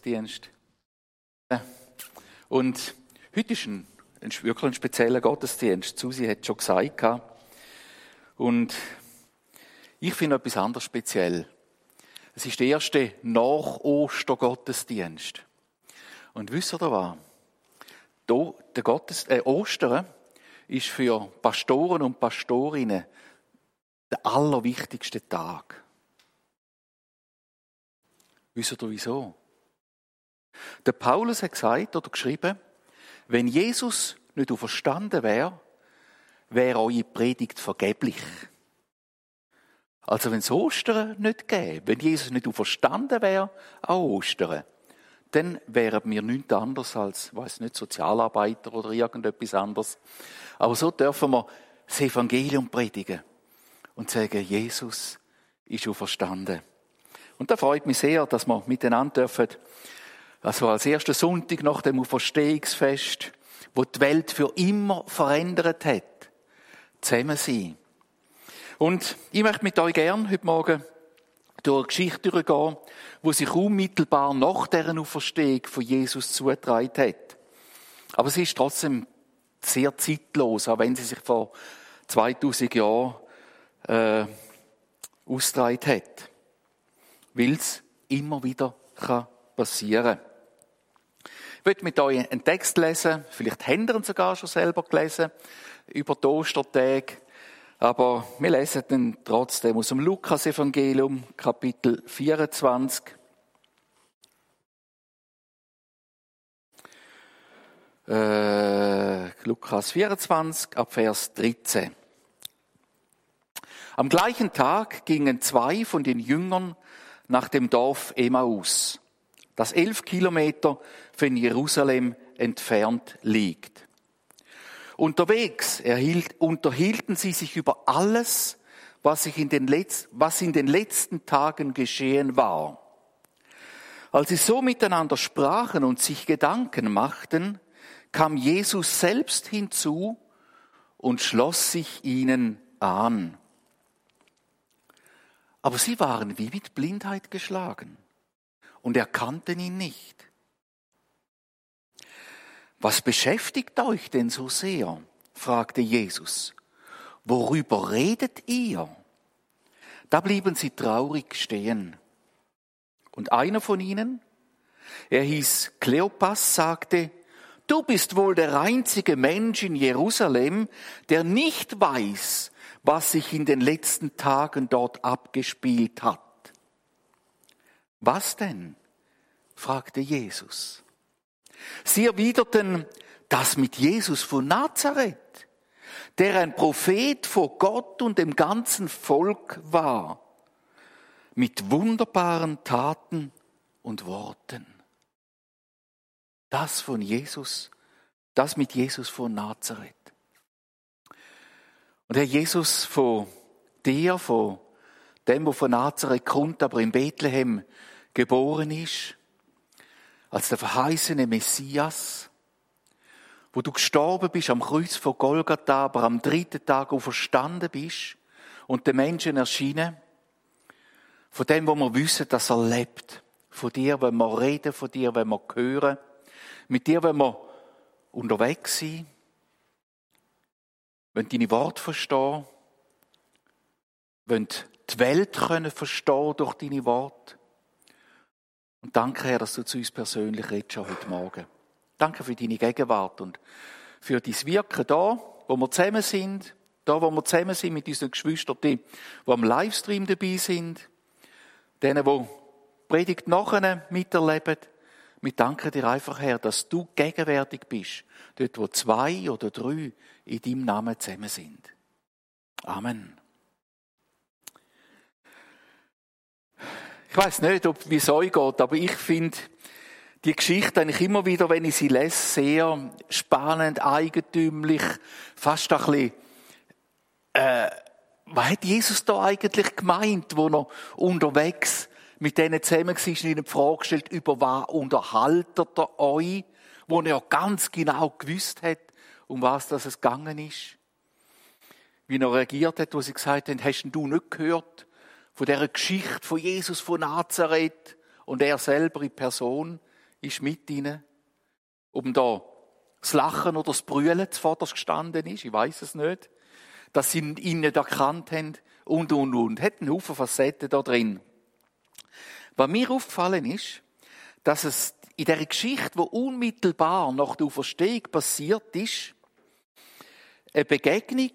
Gottesdienst. Und heute ist ein, wirklich ein spezieller Gottesdienst. Susi hat schon gesagt. Und ich finde etwas anderes speziell. Es ist der erste Nach-Oster-Gottesdienst. Und wisst ihr was? Der Gottes, äh, Ostern ist für Pastoren und Pastorinnen der allerwichtigste Tag. Wisst ihr wieso? Der Paulus hat gesagt oder geschrieben, wenn Jesus nicht auferstanden wäre, wäre eure Predigt vergeblich. Also wenn es Ostern nicht gäbe, wenn Jesus nicht auferstanden wäre an Ostern, dann wären wir nichts anderes als, weiß nicht, Sozialarbeiter oder irgendetwas anderes. Aber so dürfen wir das Evangelium predigen und sagen, Jesus ist auferstanden. Und da freut mich sehr, dass wir miteinander dürfen also als erster Sonntag nach dem Auferstehungsfest, wo die Welt für immer verändert hat, zusammen sein. Und ich möchte mit euch gern heute Morgen durch eine Geschichte durchgehen, wo sich unmittelbar nach deren Auferstehung von Jesus zugetragen hat. Aber sie ist trotzdem sehr zeitlos, auch wenn sie sich vor 2000 Jahren äh, ausgetragen hat. Weil es immer wieder passieren kann. Ich möchte mit euch einen Text lesen, vielleicht habt ihr ihn sogar schon selber gelesen, über die Ostertage. Aber wir lesen ihn trotzdem aus dem Lukas-Evangelium, Kapitel 24. Äh, Lukas 24, ab Vers 13. Am gleichen Tag gingen zwei von den Jüngern nach dem Dorf Emmaus das elf Kilometer von Jerusalem entfernt liegt. Unterwegs erhielt, unterhielten sie sich über alles, was, sich in den Letz-, was in den letzten Tagen geschehen war. Als sie so miteinander sprachen und sich Gedanken machten, kam Jesus selbst hinzu und schloss sich ihnen an. Aber sie waren wie mit Blindheit geschlagen und erkannten ihn nicht. Was beschäftigt euch denn so sehr? fragte Jesus. Worüber redet ihr? Da blieben sie traurig stehen. Und einer von ihnen, er hieß Kleopas, sagte, du bist wohl der einzige Mensch in Jerusalem, der nicht weiß, was sich in den letzten Tagen dort abgespielt hat. Was denn? fragte Jesus. Sie erwiderten, das mit Jesus von Nazareth, der ein Prophet vor Gott und dem ganzen Volk war, mit wunderbaren Taten und Worten. Das von Jesus, das mit Jesus von Nazareth. Und Herr Jesus, von dir, von dem, wo von Nazareth kommt, aber in Bethlehem geboren ist, als der verheißene Messias, wo du gestorben bist am Kreuz von Golgatha, aber am dritten Tag auferstanden bist und den Menschen erschienen, von dem, wo wir wissen, dass er lebt, von dir, wenn wir reden, von dir, wenn wir hören, mit dir, wenn wir unterwegs sind, wenn deine Worte verstehen, wenn die Welt können verstehen durch deine Worte, und danke, Herr, dass du zu uns persönlich redest schon heute Morgen. Danke für deine Gegenwart und für dein Wirken da, wo wir zusammen sind, da, wo wir zusammen sind mit unseren Geschwistern, die, die am Livestream dabei sind, denen, die Predigt nachher miterleben. Wir danken dir einfach, Herr, dass du gegenwärtig bist, dort, wo zwei oder drei in deinem Namen zusammen sind. Amen. Ich weiß nicht, ob wie es euch geht, aber ich finde die Geschichte eigentlich immer wieder, wenn ich sie lese, sehr spannend, eigentümlich, fast ein bisschen, äh, was hat Jesus da eigentlich gemeint, wo er unterwegs mit denen zusammen war und ihnen die Frage gestellt, über was unterhaltet er euch, wo er ganz genau gewusst hat, um was das es gegangen ist. Wie er reagiert hat, wo sie gesagt haben, hast du nicht gehört, von der Geschichte von Jesus von Nazareth und er selber in Person, ist mit ihnen, um da das Lachen oder das Brüllen zuvorderst gestanden ist, ich weiß es nicht, dass sie ihn nicht erkannt haben und, und, und. Hat einen Haufen Facetten da drin. Was mir aufgefallen ist, dass es in der Geschichte, wo unmittelbar nach der Auferstehung passiert ist, eine Begegnung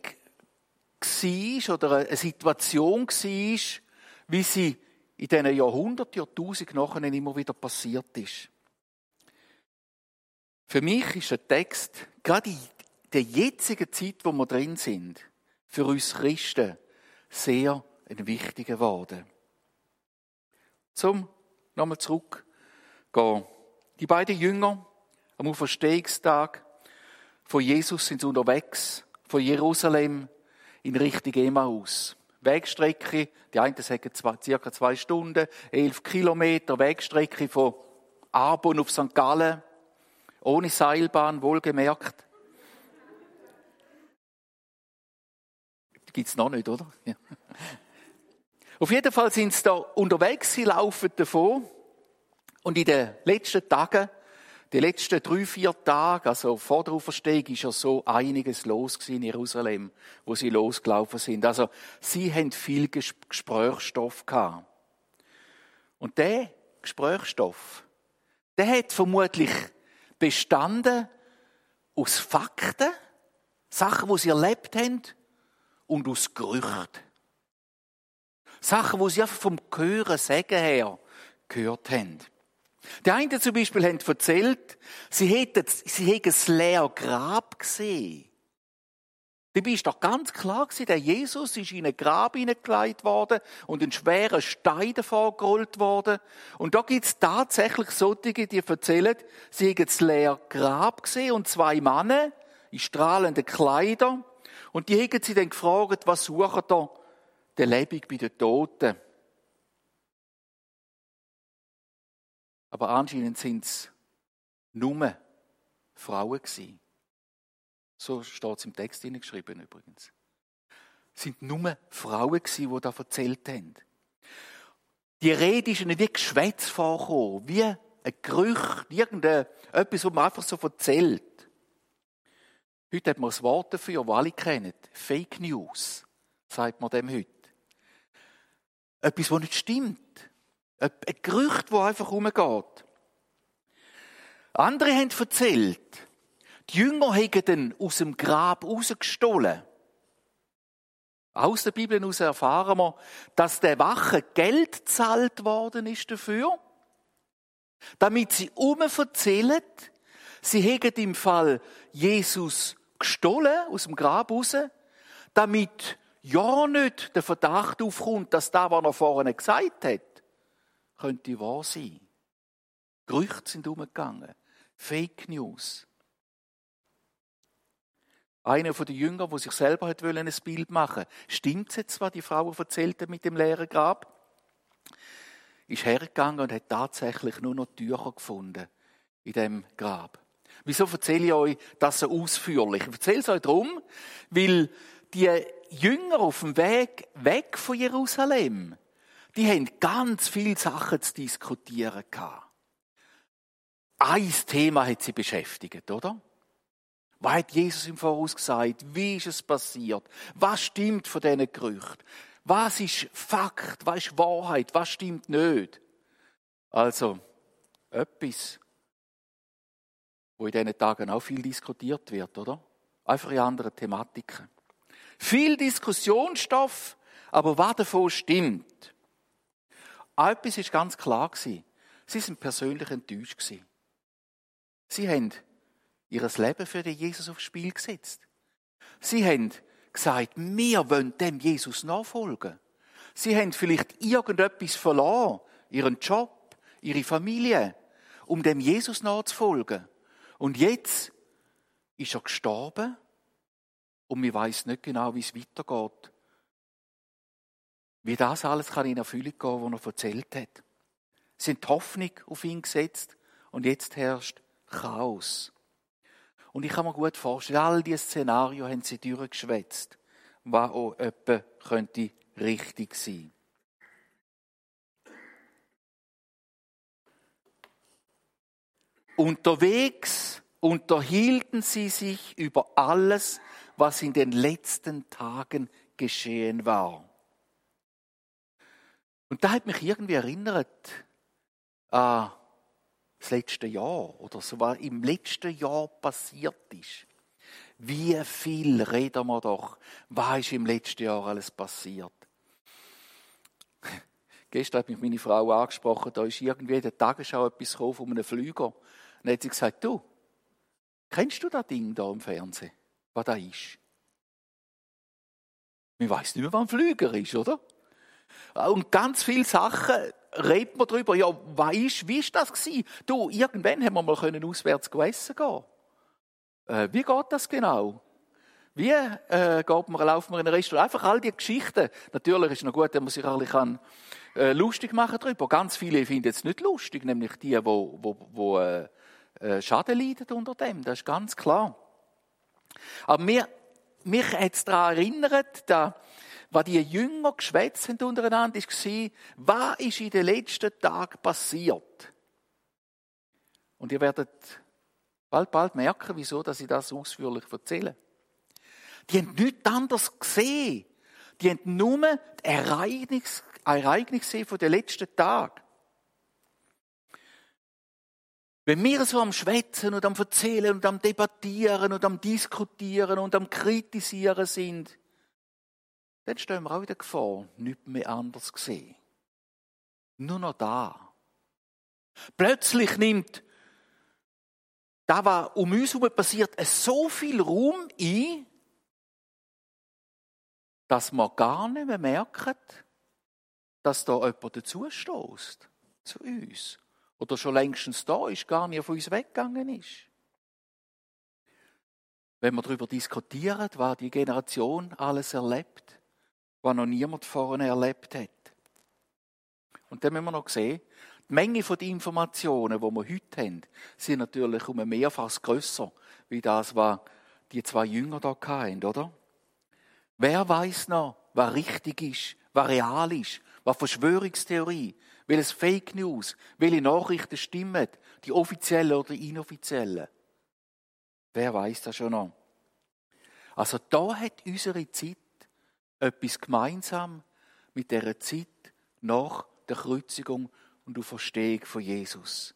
war oder eine Situation war, wie sie in diesen Jahrhunderten, Jahrtausenden nachher immer wieder passiert ist. Für mich ist der Text, gerade in der jetzigen Zeit, wo wir drin sind, für uns Christen sehr ein wichtiger geworden. Zum nochmal zurückgehen. Die beiden Jünger am Auferstehungstag von Jesus sind unterwegs von Jerusalem in Richtung Emmaus. Wegstrecke, die einen sagen zwei, circa zwei Stunden, elf Kilometer Wegstrecke von Arbon auf St. Gallen, ohne Seilbahn, wohlgemerkt. Gibt's noch nicht, oder? Ja. Auf jeden Fall sind sie da unterwegs, sie laufen davon. Und in den letzten Tagen, die letzten drei, vier Tage, also vor der Auferstehung, ist ja so einiges los in Jerusalem, wo sie losgelaufen sind. Also, sie haben viel Gesprächsstoff gehabt. Und der Gesprächsstoff, der hat vermutlich bestanden aus Fakten, Sachen, die sie erlebt haben, und aus Gerüchten. Sachen, die sie einfach vom Hören, Sagen her gehört haben. Die einen zum Beispiel haben erzählt, sie hätten, sie hätten das leere Grab gesehen. Dabei ist doch ganz klar gewesen, der Jesus ist in ein Grab hineingelegt worden und ein schwerer Stein davor gerollt worden. Und da gibt es tatsächlich solche, die erzählen, sie hätten das leere Grab gesehen und zwei Männer in strahlenden Kleidern. Und die hätten sie dann gefragt, was sucht da der Lebig bei den Toten? Aber anscheinend sind es nur Frauen gewesen. So steht es im Text geschrieben übrigens. Es sind nur Frauen gewesen, die da erzählt haben. Die Rede ist ihnen wie Geschwätz vorgekommen, wie ein Gerücht, irgendetwas, was man einfach so erzählt. Heute hat man das Wort dafür, das alle kennen. Fake News, sagt man dem heute. Etwas, was nicht stimmt. Ein Gerücht, das einfach umgeht. Andere haben erzählt, die Jünger hätten dann aus dem Grab rausgestohlen. Aus der Bibel heraus erfahren wir, dass der Wache Geld zahlt worden ist dafür, damit sie erzählen, sie hätten im Fall Jesus gestohlen aus dem Grab raus, damit ja nicht der Verdacht aufkommt, dass da, was er vorhin gesagt hat, könnte wahr sein. Gerüchte sind umgegangen. Fake News. Einer von den Jüngern, der sich selber hat ein Bild machen. Stimmt es jetzt, was die Frau erzählt mit dem leeren Grab? Ist hergegangen und hat tatsächlich nur noch Tücher gefunden in dem Grab. Wieso erzähle ich euch das so ausführlich? Ich erzähle es euch darum, weil die Jünger auf dem Weg weg von Jerusalem, die haben ganz viele Sachen zu diskutieren gehabt. Ein Thema hat sie beschäftigt, oder? Was hat Jesus im Voraus gesagt? Wie ist es passiert? Was stimmt von diesen Gerüchten? Was ist Fakt? Was ist Wahrheit? Was stimmt nicht? Also, etwas, wo in diesen Tagen auch viel diskutiert wird, oder? Einfach in anderen Thematiken. Viel Diskussionsstoff, aber was davon stimmt? Etwas ist ganz klar. Sie sind persönlich enttäuscht. Sie haben ihr Leben für den Jesus aufs Spiel gesetzt. Sie haben gesagt, wir wollen dem Jesus nachfolgen. Sie haben vielleicht irgendetwas verloren, ihren Job, ihre Familie, um dem Jesus nachzufolgen. Und jetzt ist er gestorben und wir weiß nicht genau, wie es weitergeht. Wie das alles kann in Erfüllung gehen, was er erzählt hat. Sie sind Hoffnung auf ihn gesetzt und jetzt herrscht Chaos. Und ich kann mir gut vorstellen, all diese Szenarien haben sie durchgeschwätzt, was auch etwa könnte richtig sein. Unterwegs unterhielten sie sich über alles, was in den letzten Tagen geschehen war. Und da hat mich irgendwie erinnert an das letzte Jahr oder so, was im letzten Jahr passiert ist. Wie viel reden wir doch, was ist im letzten Jahr alles passiert? Gestern hat mich meine Frau angesprochen, da ist irgendwie in der Tagesschau etwas gekommen von einem Flüger. Und dann hat sie gesagt, du, kennst du das Ding da im Fernsehen, was da ist? Man weiß nicht mehr, was ein Flüger ist, oder? Und ganz viele Sachen redet man darüber. Ja, was ist, wie ist das gewesen? Du, irgendwann haben wir mal können auswärts essen gehen. Äh, wie geht das genau? Wie äh, geht man, laufen wir in ein Restaurant? Einfach all die Geschichten. Natürlich ist es noch gut, wenn man sich alle kann, äh, lustig machen darüber. Ganz viele finden es nicht lustig, nämlich die, wo, wo, wo äh, äh, Schaden leiden unter dem. Das ist ganz klar. Aber mir, mich hat es daran erinnert, da, was die Jünger geschwätzt haben untereinander, war, was ist in den letzten Tagen passiert? Und ihr werdet bald, bald merken, wieso dass ich das ausführlich erzähle. Die haben nichts anderes gesehen. Die haben nur die Ereignisse, Ereignisse von den letzten Tagen. Wenn wir so am Schwätzen und am Erzählen und am Debattieren und am Diskutieren und am Kritisieren sind, dann stehen wir auch in der Gefahr, nichts mehr anders zu sehen. Nur noch da. Plötzlich nimmt da was um uns herum passiert, so viel Raum ein, dass wir gar nicht mehr merken, dass da jemand dazustößt zu uns. Oder schon längstens da ist, gar nicht von uns weggegangen ist. Wenn wir darüber diskutieren, was die Generation alles erlebt, was noch niemand vorne erlebt hat. Und dann müssen wir noch sehen, die Menge den Informationen, die wir heute haben, sind natürlich um ein Mehrfaches grösser, wie das, was die zwei Jünger da hatten, oder? Wer weiß noch, was richtig ist, was real ist, was Verschwörungstheorie, welches Fake News, welche Nachrichten stimmen, die offiziellen oder inoffiziellen? Wer weiß das schon noch? Also da hat unsere Zeit etwas gemeinsam mit der Zeit nach der Kreuzigung und Auferstehung von Jesus.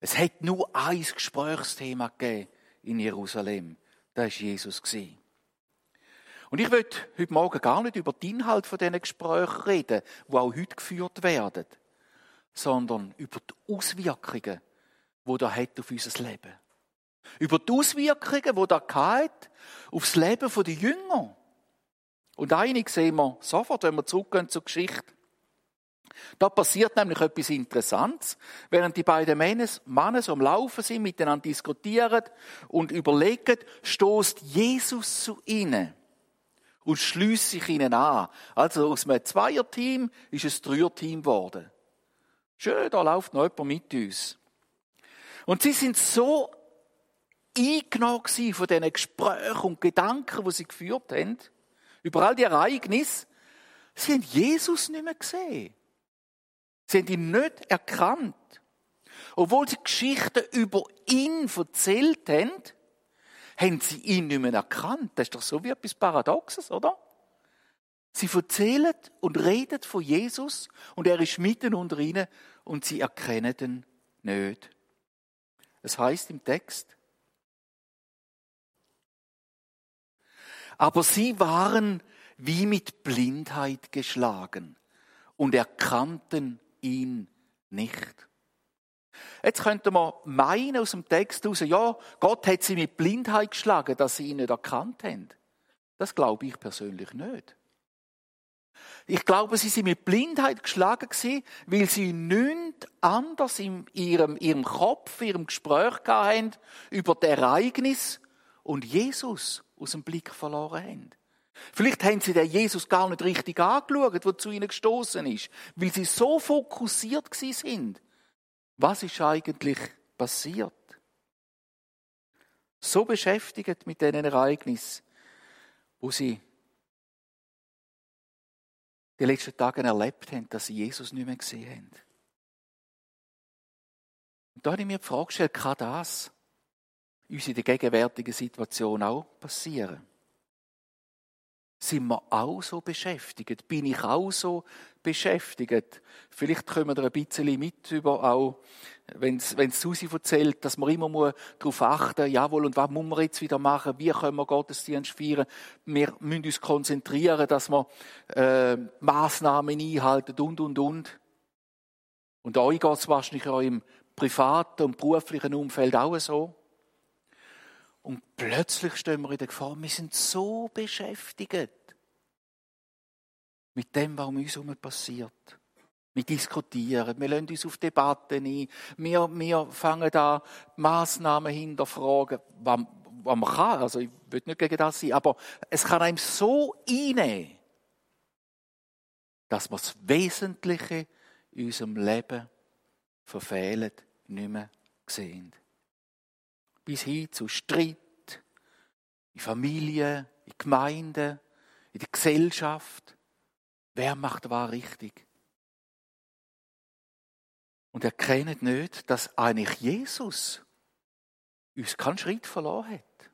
Es hat nur ein Gesprächsthema gegeben in Jerusalem. Das war Jesus. Und ich will heute Morgen gar nicht über den Inhalt von diesen Gesprächen reden, die auch heute geführt werden, sondern über die Auswirkungen, die da hat auf unser Leben. Über die Auswirkungen, die da hat auf das Leben der Jünger. Und einig sehen wir sofort, wenn wir zurückgehen zur Geschichte. Da passiert nämlich etwas Interessantes. Während die beiden Männer so am Laufen sind, miteinander diskutieren und überlegen, stoßt Jesus zu ihnen und schließt sich ihnen an. Also aus einem Zweierteam ist es Dreierteam geworden. Schön, da läuft noch jemand mit uns. Und sie sind so eingenommen von diesen Gesprächen und Gedanken, die sie geführt haben, über all die Ereignisse, sie haben Jesus nicht mehr gesehen. Sie haben ihn nicht erkannt. Obwohl sie Geschichten über ihn erzählt haben, haben sie ihn nicht mehr erkannt. Das ist doch so wie etwas Paradoxes, oder? Sie erzählen und reden von Jesus und er ist mitten unter ihnen und sie erkennen ihn nicht. Es heißt im Text, aber sie waren wie mit Blindheit geschlagen und erkannten ihn nicht. Jetzt könnte man meinen aus dem Text heraus, ja, Gott hat sie mit Blindheit geschlagen, dass sie ihn nicht erkannt haben. Das glaube ich persönlich nicht. Ich glaube, sie sind mit Blindheit geschlagen gewesen, weil sie nichts anders in ihrem, ihrem Kopf, ihrem Gespräch hatten über das Ereignis und Jesus aus dem Blick verloren haben. Vielleicht haben sie den Jesus gar nicht richtig angeschaut, der zu ihnen gestoßen ist, weil sie so fokussiert sind. Was ist eigentlich passiert? So beschäftigt mit diesen Ereignissen, wo sie die letzten Tage erlebt haben, dass sie Jesus nicht mehr gesehen haben. Und da habe ich mir die Frage gestellt, kann das uns in der gegenwärtigen Situation auch passieren? Sind wir auch so beschäftigt? Bin ich auch so beschäftigt? Vielleicht können wir ein bisschen mit über auch, wenn es Susi erzählt, dass man immer darauf achten muss, jawohl, und was muss man jetzt wieder machen? Wie können wir Gottesdienst feiern? Wir müssen uns konzentrieren, dass wir äh, Massnahmen einhalten und, und, und. Und euch geht es wahrscheinlich auch im privaten und beruflichen Umfeld auch so. Und plötzlich stehen wir in der Gefahr, wir sind so beschäftigt mit dem, was um uns herum passiert. Wir diskutieren, wir lassen uns auf Debatten ein, wir, wir fangen an, Massnahmen hinterfragen, was, was man kann. Also ich will nicht gegen das sein, aber es kann einem so einnehmen, dass wir das Wesentliche in unserem Leben verfehlen, nicht mehr sehen bis hin zu Streit in Familie, in Gemeinden, in der Gesellschaft. Wer macht was richtig? Und erkennen nicht, dass eigentlich Jesus uns keinen Schritt verloren hat.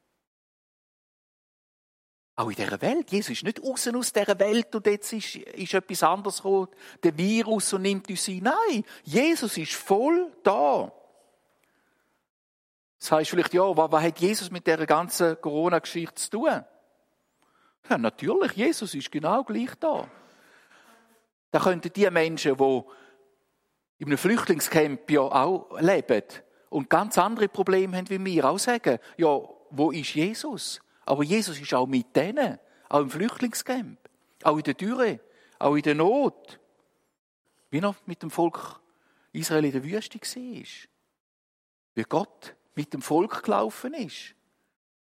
Auch in dieser Welt. Jesus ist nicht außen aus dieser Welt und jetzt ist, ist etwas anderes gekommen, der Virus und nimmt uns ein. Nein, Jesus ist voll da. Das heißt vielleicht, ja, was, was hat Jesus mit der ganzen Corona-Geschichte zu tun? Ja, natürlich, Jesus ist genau gleich da. Da könnten die Menschen, die in einem Flüchtlingscamp ja auch leben und ganz andere Probleme haben wie wir, auch sagen, ja, wo ist Jesus? Aber Jesus ist auch mit denen, auch im Flüchtlingscamp, auch in der Dürre, auch in der Not. Wie er mit dem Volk Israel in der Wüste war. Wie Gott mit dem Volk gelaufen ist.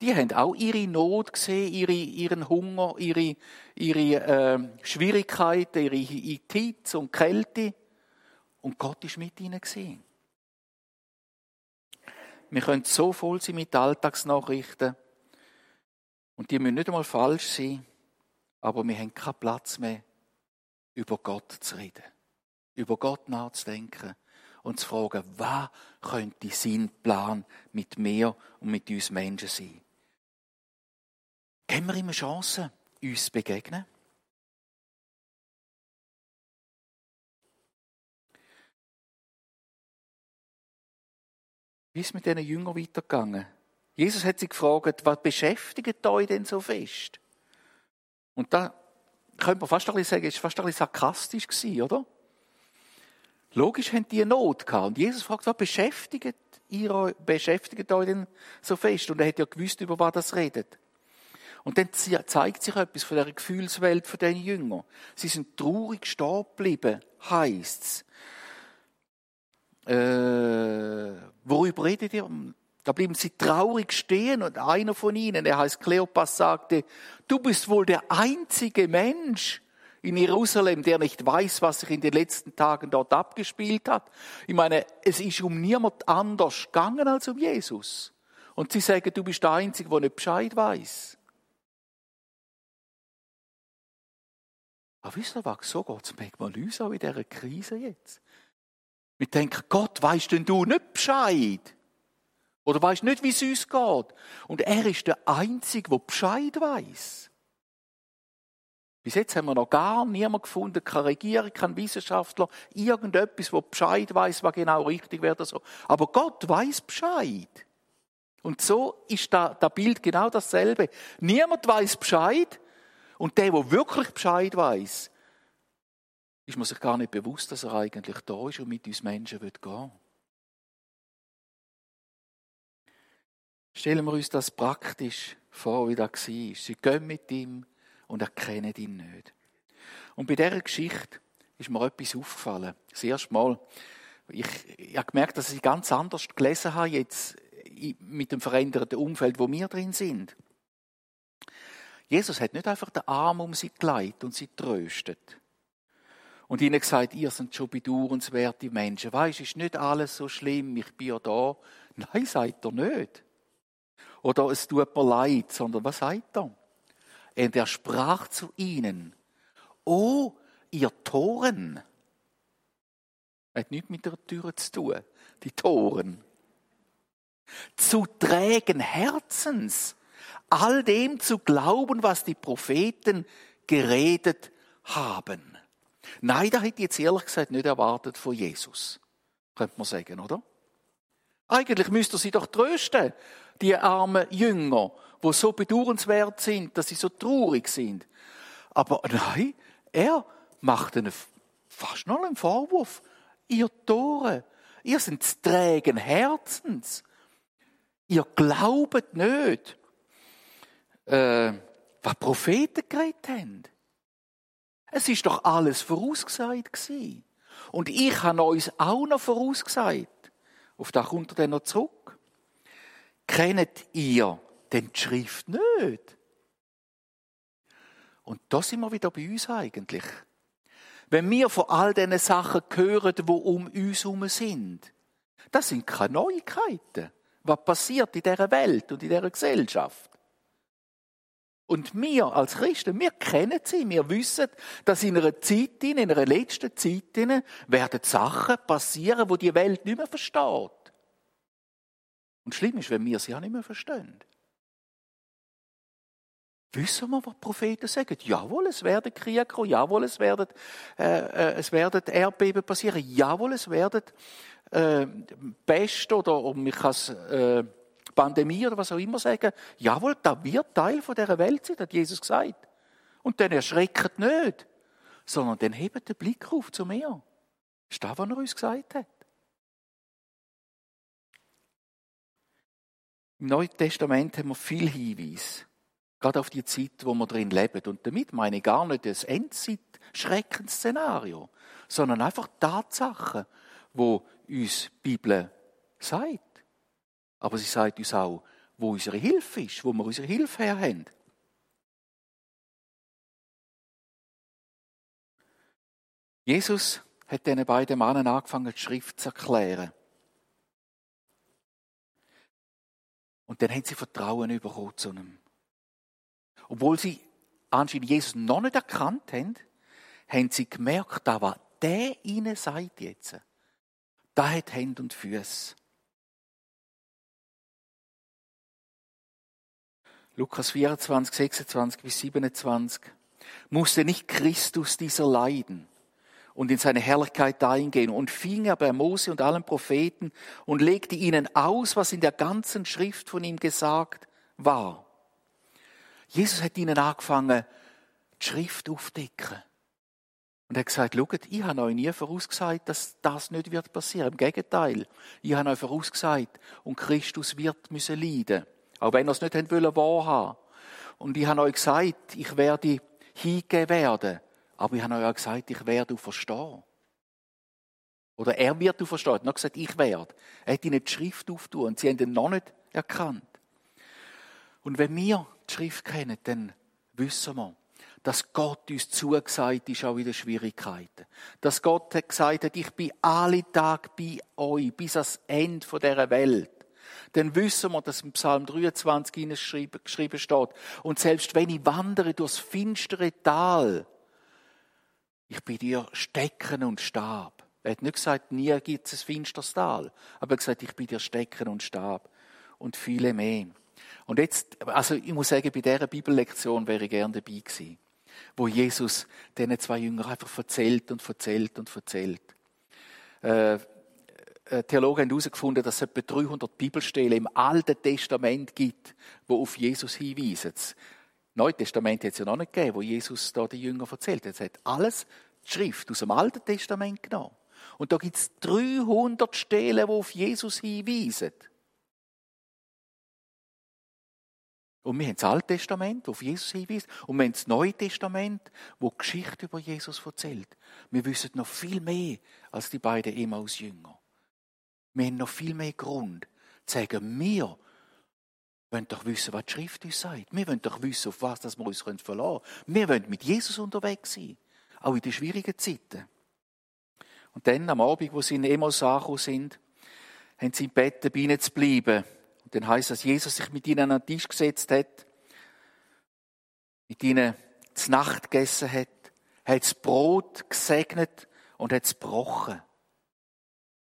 Die haben auch ihre Not gesehen, ihre, ihren Hunger, ihre, ihre äh, Schwierigkeiten, ihre Hitze und Kälte. Und Gott ist mit ihnen gesehen. Wir können so voll sein mit Alltagsnachrichten. Und die müssen nicht einmal falsch sein. Aber wir haben keinen Platz mehr, über Gott zu reden. Über Gott nachzudenken und zu fragen, was könnte sein Plan mit mir und mit uns Menschen sein? Haben wir immer Chancen, uns zu begegnen? Wie ist es mit diesen Jüngern weitergegangen? Jesus hat sie gefragt, was beschäftigt euch denn so fest? Und da könnte man fast ein bisschen sagen, es war fast ein bisschen sarkastisch oder? Logisch haben die Not gehabt. Und Jesus fragt, was beschäftigt ihr, beschäftigt euch denn so fest? Und er hat ja gewusst, über was das redet. Und dann zeigt sich etwas von der Gefühlswelt von den Jüngern. Sie sind traurig stehen geblieben, heisst's. Äh, worüber redet ihr? Da blieben sie traurig stehen und einer von ihnen, der heißt Kleopas, sagte, du bist wohl der einzige Mensch, in Jerusalem, der nicht weiß, was sich in den letzten Tagen dort abgespielt hat. Ich meine, es ist um niemand anders gegangen als um Jesus. Und sie sagen, du bist der Einzige, der nicht Bescheid weiß. Aber wisst ihr was, so geht es manchmal uns auch in dieser Krise jetzt. Wir denken, Gott, weißt denn du nicht Bescheid? Oder weißt nicht, wie es uns geht? Und er ist der Einzige, der Bescheid weiß. Bis jetzt haben wir noch gar niemand gefunden, keine Regierung, kein Wissenschaftler, irgendetwas, wo Bescheid weiß, was genau richtig wäre. So. Aber Gott weiß Bescheid. Und so ist da, das Bild genau dasselbe. Niemand weiß Bescheid. Und der, der wirklich Bescheid weiß, ist man sich gar nicht bewusst, dass er eigentlich da ist und mit uns Menschen gehen will. Stellen wir uns das praktisch vor, wie das war. Sie gehen mit ihm und erkennen ihn nicht. Und bei dieser Geschichte ist mir etwas aufgefallen. Das erste Mal, ich, ich habe gemerkt, dass ich ganz anders gelesen habe jetzt mit dem veränderten Umfeld, wo wir drin sind. Jesus hat nicht einfach den Arm um sie gelegt und sie tröstet. Und ihnen gesagt, ihr seid schon bedauernswerte Menschen. Weisst, ist nicht alles so schlimm, ich bin ja da. Nein, sagt er nicht. Oder es tut mir leid, sondern was sagt er? Und er sprach zu ihnen, O ihr Toren. Hat nichts mit der Tür zu tun. die Toren. Zu trägen Herzens, all dem zu glauben, was die Propheten geredet haben. Nein, da hätte ich jetzt ehrlich gesagt nicht erwartet von Jesus. Könnte man sagen, oder? Eigentlich müsste er sie doch trösten, die armen Jünger, wo so bedauernswert sind, dass sie so traurig sind. Aber nein, er macht einen, fast noch einen Vorwurf. Ihr Tore, ihr seid trägen Herzens. Ihr glaubet nicht, äh, was Propheten geredet haben. Es ist doch alles vorausgesagt gewesen. Und ich habe uns auch noch vorausgesagt. Auf das kommt er dann noch zurück. Kennt ihr denn die Schrift nicht? Und da sind wir wieder bei uns eigentlich. Wenn wir von all diesen Sachen hören, die um uns herum sind, das sind keine Neuigkeiten. Was passiert in dieser Welt und in dieser Gesellschaft? Und wir als Christen, wir kennen sie, wir wissen, dass in einer Zeit, in einer letzten Zeit, werden Sachen passieren, wo die Welt nicht mehr versteht. Und schlimm ist, wenn wir sie auch nicht mehr verstehen. Wissen wir, was die Propheten sagen? Jawohl, es werden Kriege kommen. Jawohl, es werden, äh, äh, es werden Erdbeben passieren. Jawohl, es werden äh, Pest oder, oder man kann es äh, Pandemie oder was auch immer sagen. Jawohl, da wird Teil von dieser Welt sein, hat Jesus gesagt. Und dann erschreckt nicht, sondern dann hebt den Blick auf zu mir. Ist das, was er uns gesagt hat. Im Neuen Testament haben wir viel Hinweise Gerade auf die Zeit, wo wir drin leben. Und damit meine ich gar nicht das Endzeit-Schreckensszenario, sondern einfach Tatsachen, wo uns die Bibel sagt. Aber sie sagt uns auch, wo unsere Hilfe ist, wo wir unsere Hilfe her haben. Jesus hat diesen beiden Männern angefangen, die Schrift zu erklären. Und dann haben sie Vertrauen bekommen zu einem obwohl sie anscheinend Jesus noch nicht erkannt haben, haben sie gemerkt, da was der ihnen sagt jetzt, da hat Hände und Füße. Lukas 24, 26 bis 27. Musste nicht Christus dieser leiden und in seine Herrlichkeit eingehen und fing er bei Mose und allen Propheten und legte ihnen aus, was in der ganzen Schrift von ihm gesagt war. Jesus hat ihnen angefangen, die Schrift aufzudecken. Und er hat gesagt, schaut, ich habe euch nie vorausgesagt, dass das nicht wird passieren. Im Gegenteil, ich habe euch vorausgesagt, und Christus wird müssen leiden. Auch wenn er es nicht wahrhaben Und ich habe euch gesagt, ich werde hingehen werden. Aber ich habe euch auch gesagt, ich werde verstehen. Oder er wird verstehen. Er hat noch gesagt, ich werde. Er hat ihnen die Schrift auftun und sie haben ihn noch nicht erkannt. Und wenn wir die Schrift kennen, dann wissen wir, dass Gott uns zugesagt ist, auch in den Schwierigkeiten. Dass Gott hat gesagt hat, ich bin alle Tage bei euch, bis ans Ende dieser Welt. Dann wissen wir, dass im Psalm 23 geschrieben steht. Und selbst wenn ich wandere durchs finstere Tal, ich bin dir Stecken und Stab. Er hat nicht gesagt, nie gibt es ein finsteres Tal. Aber er hat gesagt, ich bin dir Stecken und Stab. Und viele mehr. Und jetzt, also ich muss sagen, bei dieser Bibellektion wäre ich gerne dabei gewesen, wo Jesus diesen zwei Jüngern einfach erzählt und erzählt und erzählt. Äh, äh Theologen haben herausgefunden, dass es etwa 300 Bibelstellen im Alten Testament gibt, wo auf Jesus hinweisen. Das Neue Testament hat es ja noch nicht gegeben, wo Jesus da die Jünger erzählt hat. Es hat alles die Schrift aus dem Alten Testament genommen. Und da gibt es 300 Stellen, die auf Jesus hinweisen. Und wir haben das Alte Testament, auf Jesus hinweist, und wir haben das Neue Testament, wo Geschichte über Jesus erzählt. Wir wissen noch viel mehr als die beiden Emmaus-Jünger. Wir haben noch viel mehr Grund zu sagen, wir wollen doch wissen, was die Schrift uns sagt. Wir wollen doch wissen, auf was wir uns verlassen können. Wir wollen mit Jesus unterwegs sein, auch in den schwierigen Zeiten. Und dann, am Abend, wo sie in Emmaus angekommen sind, haben sie im Bett bei ihnen zu bleiben. Und dann heißt dass Jesus sich mit ihnen an den Tisch gesetzt hat, mit ihnen zur Nacht gegessen hat, hat das Brot gesegnet und hat es gebrochen.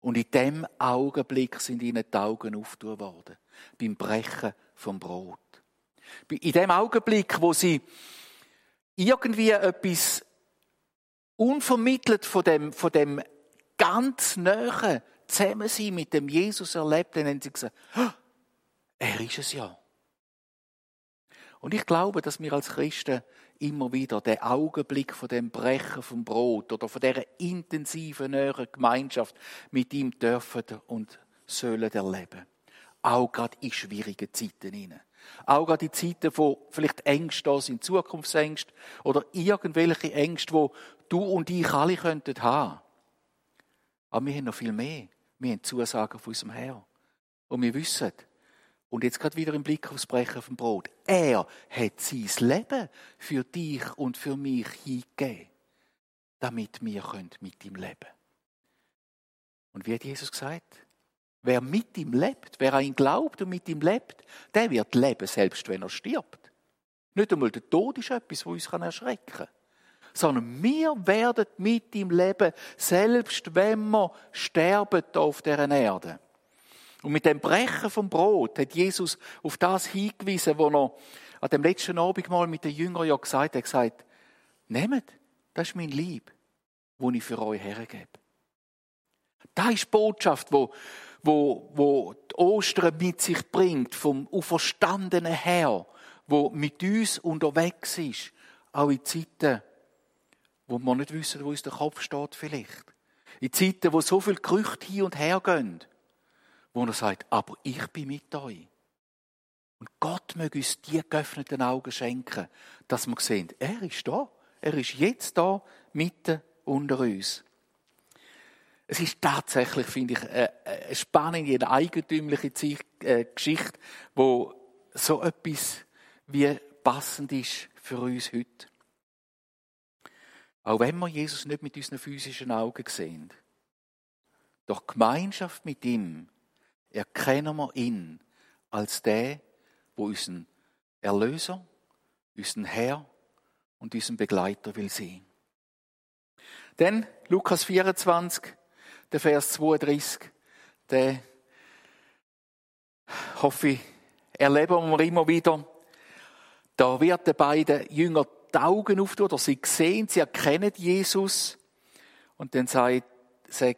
Und in dem Augenblick sind ihnen die Augen aufgetan worden. Beim Brechen vom Brot. In dem Augenblick, wo sie irgendwie etwas unvermittelt von dem, von dem ganz Nähe Zusammensein mit dem Jesus erlebt, dann haben sie gesagt, er ist es ja. Und ich glaube, dass wir als Christen immer wieder den Augenblick von dem Brechen vom Brot oder von dieser intensiven, näheren Gemeinschaft mit ihm dürfen und sollen erleben. Auch gerade in schwierigen Zeiten hinein. Auch gerade in Zeiten, wo vielleicht Ängste da sind, Zukunftsängste oder irgendwelche Ängste, wo du und ich alle könnten haben. Aber wir haben noch viel mehr. Wir haben Zusagen von unserem Herrn. Und wir wissen, und jetzt gerade wieder im Blick aufs Brechen vom Brot. Er hat sein Leben für dich und für mich hingegeben, damit wir mit ihm leben können. Und wie hat Jesus gesagt? Wer mit ihm lebt, wer an ihn glaubt und mit ihm lebt, der wird leben, selbst wenn er stirbt. Nicht einmal der Tod ist etwas, was uns erschrecken kann. Sondern wir werden mit ihm leben, selbst wenn wir sterben auf dieser Erde. Und mit dem Brechen vom Brot hat Jesus auf das hingewiesen, wo er an dem letzten Abend mal mit den Jüngern ja gesagt hat, er gesagt, nehmt, das ist mein Lieb, wo ich für euch hergebe. Das ist die Botschaft, wo, wo, wo die Ostern mit sich bringt, vom auferstandenen Herr, wo mit uns unterwegs ist, auch in Zeiten, wo wir nicht wissen, wo uns der Kopf steht vielleicht. In Zeiten, wo so viele Gerüchte hin und her gehen wo er sagt, aber ich bin mit euch. Und Gott möge uns die geöffneten Augen schenken, dass wir sehen, er ist da. Er ist jetzt da, mitten unter uns. Es ist tatsächlich, finde ich, eine spannende, eine eigentümliche äh, Geschichte, wo so etwas wie passend ist für uns heute. Auch wenn wir Jesus nicht mit unseren physischen Augen sehen, doch Gemeinschaft mit ihm erkennen wir ihn als der, wo unseren Erlöser, unseren Herr und unseren Begleiter will sehen. Denn Lukas 24, der Vers 32, der hoffe ich, erleben wir immer wieder. Da wird den beiden Jünger die Augen auftun, oder sie sehen, sie erkennen Jesus. Und dann sagen sie,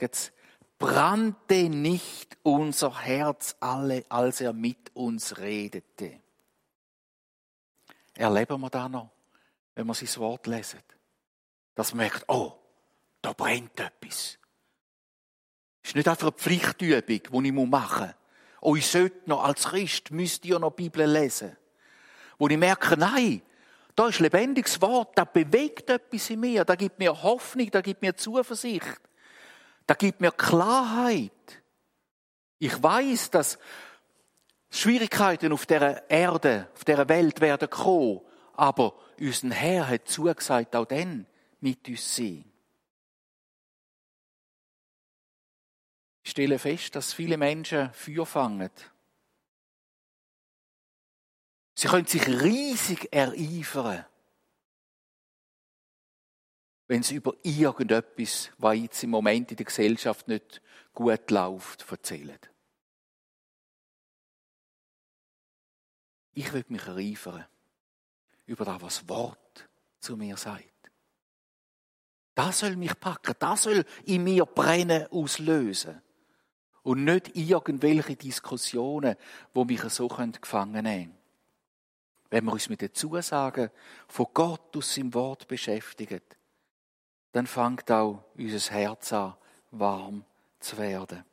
brannte nicht unser Herz alle, als er mit uns redete. Erleben wir da noch, wenn wir sein Wort lesen, dass man merkt, oh, da brennt etwas. Ist nicht einfach eine Pflichtübung, die ich machen muss. Oh, ich sollte noch als Christ, müsste ich ja noch Bibel lesen. Wo ich merke, nein, da ist lebendiges Wort, da bewegt etwas in mir, da gibt mir Hoffnung, da gibt mir Zuversicht. Da gibt mir Klarheit. Ich weiß, dass Schwierigkeiten auf der Erde, auf der Welt werden kommen, aber unser Herr hat zugesagt, auch dann mit uns sein. Ich stelle fest, dass viele Menschen Feuer fangen. Sie können sich riesig ereifern wenn sie über irgendetwas, was jetzt im Moment in der Gesellschaft nicht gut läuft, erzählen. Ich will mich ereifern über das, was Wort zu mir sagt. Das soll mich packen, das soll in mir brennen, auslösen. Und nicht irgendwelche Diskussionen, wo mich so gefangen nehmen Wenn wir uns mit den Zusagen von Gott aus seinem Wort beschäftigen, dann fängt auch unser Herz an, warm zu werden.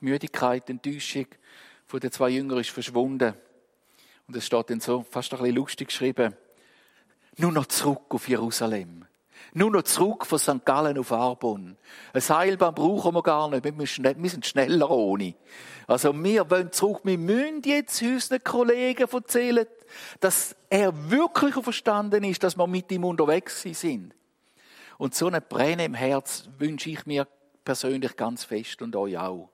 Müdigkeit, Enttäuschung von den zwei Jüngern ist verschwunden. Und es steht dann so, fast ein bisschen lustig geschrieben, nur noch zurück auf Jerusalem. Nur noch zurück von St. Gallen auf Arbon. Ein Seilbahn brauchen wir gar nicht. Wir sind schneller ohne. Also wir wollen zurück. Wir müssen jetzt unseren Kollegen erzählen, dass er wirklich verstanden ist, dass wir mit ihm unterwegs sind. Und so eine Brenne im Herz wünsche ich mir persönlich ganz fest und euch auch.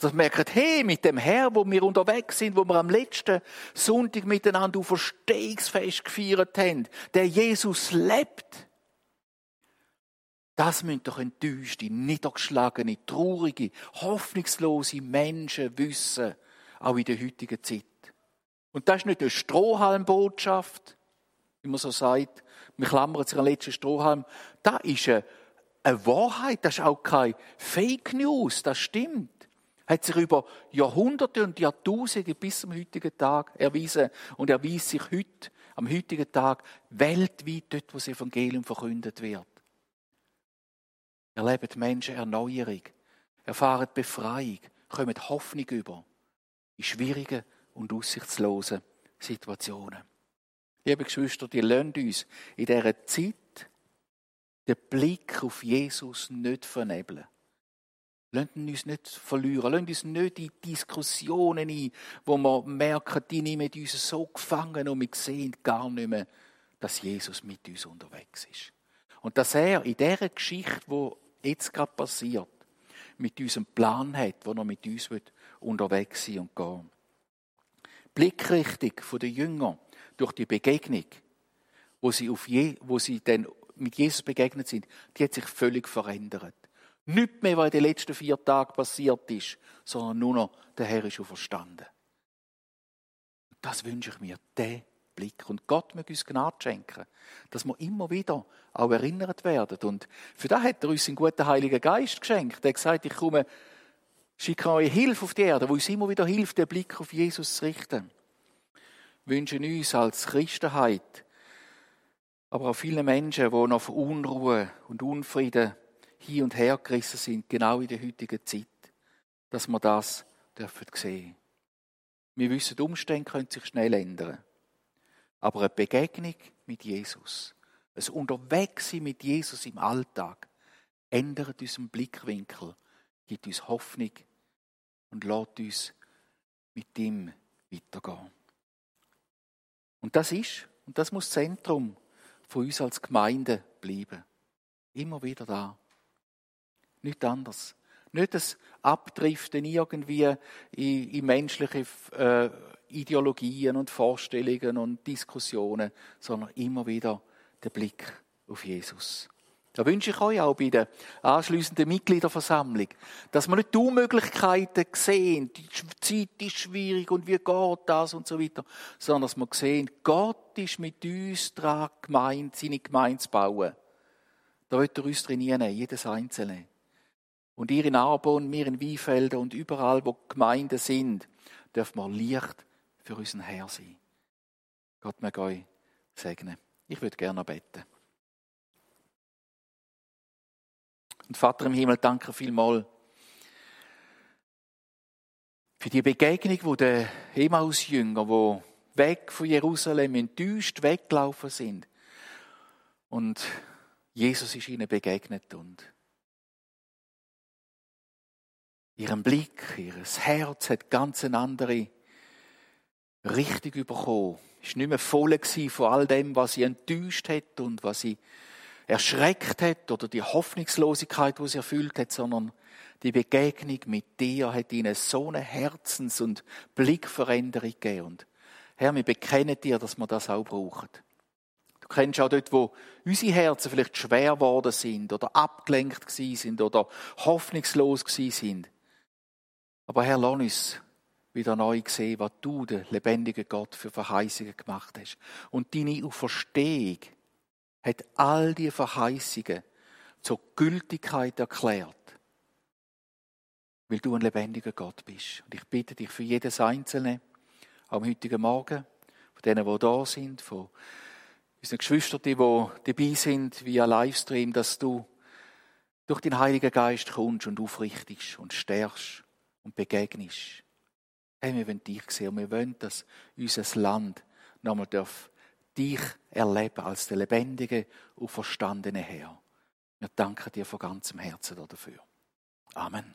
Dass ihr merkt, hey, mit dem Herr, wo wir unterwegs sind, wo wir am letzten Sonntag miteinander auf Verstehungsfest gefeiert haben, der Jesus lebt. Das müssen doch enttäuschte, niedergeschlagene, traurige, hoffnungslose Menschen wissen, auch in der heutigen Zeit. Und das ist nicht eine Strohhalmbotschaft, wie man so sagt. Wir klammern sich an den letzten Strohhalm. Das ist eine, eine Wahrheit, das ist auch keine Fake News, das stimmt hat sich über Jahrhunderte und Jahrtausende bis zum heutigen Tag erwiesen und erweist sich heute, am heutigen Tag, weltweit dort, wo das Evangelium verkündet wird. Erleben Menschen Erneuerung, erfahren Befreiung, kommen Hoffnung über in schwierigen und aussichtslosen Situationen. Liebe Geschwister, die lassen uns in dieser Zeit den Blick auf Jesus nicht vernebeln. Lassen uns nicht verlieren. Lassen uns nicht in Diskussionen ein, wo wir merken, die nehmen uns so gefangen und wir sehen gar nicht mehr, dass Jesus mit uns unterwegs ist. Und dass er in dieser Geschichte, wo jetzt gerade passiert, mit uns einen Plan hat, wo er mit uns unterwegs sein und gehen. Blickrichtung der Jünger durch die Begegnung, wo sie, auf Je wo sie dann mit Jesus begegnet sind, die hat sich völlig verändert. Nicht mehr, was in den letzten vier Tagen passiert ist, sondern nur noch, der Herr ist verstanden. Das wünsche ich mir, der Blick. Und Gott möge uns Gnade schenken, dass wir immer wieder auch erinnert werden. Und für das hat er uns einen guten Heiligen Geist geschenkt. Er hat gesagt, ich komme, schicke euch Hilfe auf die Erde, wo uns immer wieder hilft, den Blick auf Jesus zu richten. Wünschen uns als Christenheit, aber auch viele Menschen, die noch von Unruhe und Unfrieden hin und her gerissen sind, genau in der heutigen Zeit, dass wir das dürfen sehen. Wir wissen, die Umstände können sich schnell ändern. Aber eine Begegnung mit Jesus, ein Unterwegssein mit Jesus im Alltag, ändert unseren Blickwinkel, gibt uns Hoffnung und lässt uns mit ihm weitergehen. Und das ist, und das muss Zentrum von uns als Gemeinde bleiben. Immer wieder da. Nicht anders. Nicht das Abdriften irgendwie in, in menschliche äh, Ideologien und Vorstellungen und Diskussionen, sondern immer wieder der Blick auf Jesus. Da wünsche ich euch auch bei der anschliessenden Mitgliederversammlung, dass wir nicht die Unmöglichkeiten sehen, die Zeit ist schwierig und wie geht das und so weiter, sondern dass wir sehen, Gott ist mit uns dran gemeint, seine Gemeinde zu bauen. Da wird er uns trainieren, jedes Einzelne. Und ihr in Arbon, wir in Wiefelden und überall, wo Gemeinden sind, dürfen wir Licht für unseren Herr sein. Gott mag euch segnen. Ich würde gerne beten. Und Vater im Himmel, danke vielmals für die Begegnung, wo der Emmaus-Jünger, wo weg von Jerusalem enttäuscht weggelaufen sind. Und Jesus ist ihnen begegnet und ihren Blick, ihr Herz hat ganz eine andere Richtung bekommen. Es war nicht mehr voll von all dem, was sie enttäuscht hat und was sie erschreckt hat oder die Hoffnungslosigkeit, die sie erfüllt hat, sondern die Begegnung mit dir hat ihnen so eine Herzens- und Blickveränderung gegeben. Und Herr, wir bekennen dir, dass wir das auch brauchen. Du kennst auch dort, wo unsere Herzen vielleicht schwer geworden sind oder abgelenkt sind oder hoffnungslos sind. Aber Herr, lass uns wieder neu sehen, was du, der lebendige Gott, für Verheißungen gemacht hast. Und deine Auferstehung hat all die Verheißungen zur Gültigkeit erklärt. Weil du ein lebendiger Gott bist. Und ich bitte dich für jedes Einzelne am heutigen Morgen, von denen, die da sind, von unseren Geschwistern, die dabei sind via Livestream, dass du durch den Heiligen Geist kommst und aufrichtest und stärkst und begegnest. Hey, wir wollen dich sehen und wir wollen, dass unser Land nochmal darf dich erleben als der lebendige und verstandene Herr. Wir danken dir von ganzem Herzen dafür. Amen.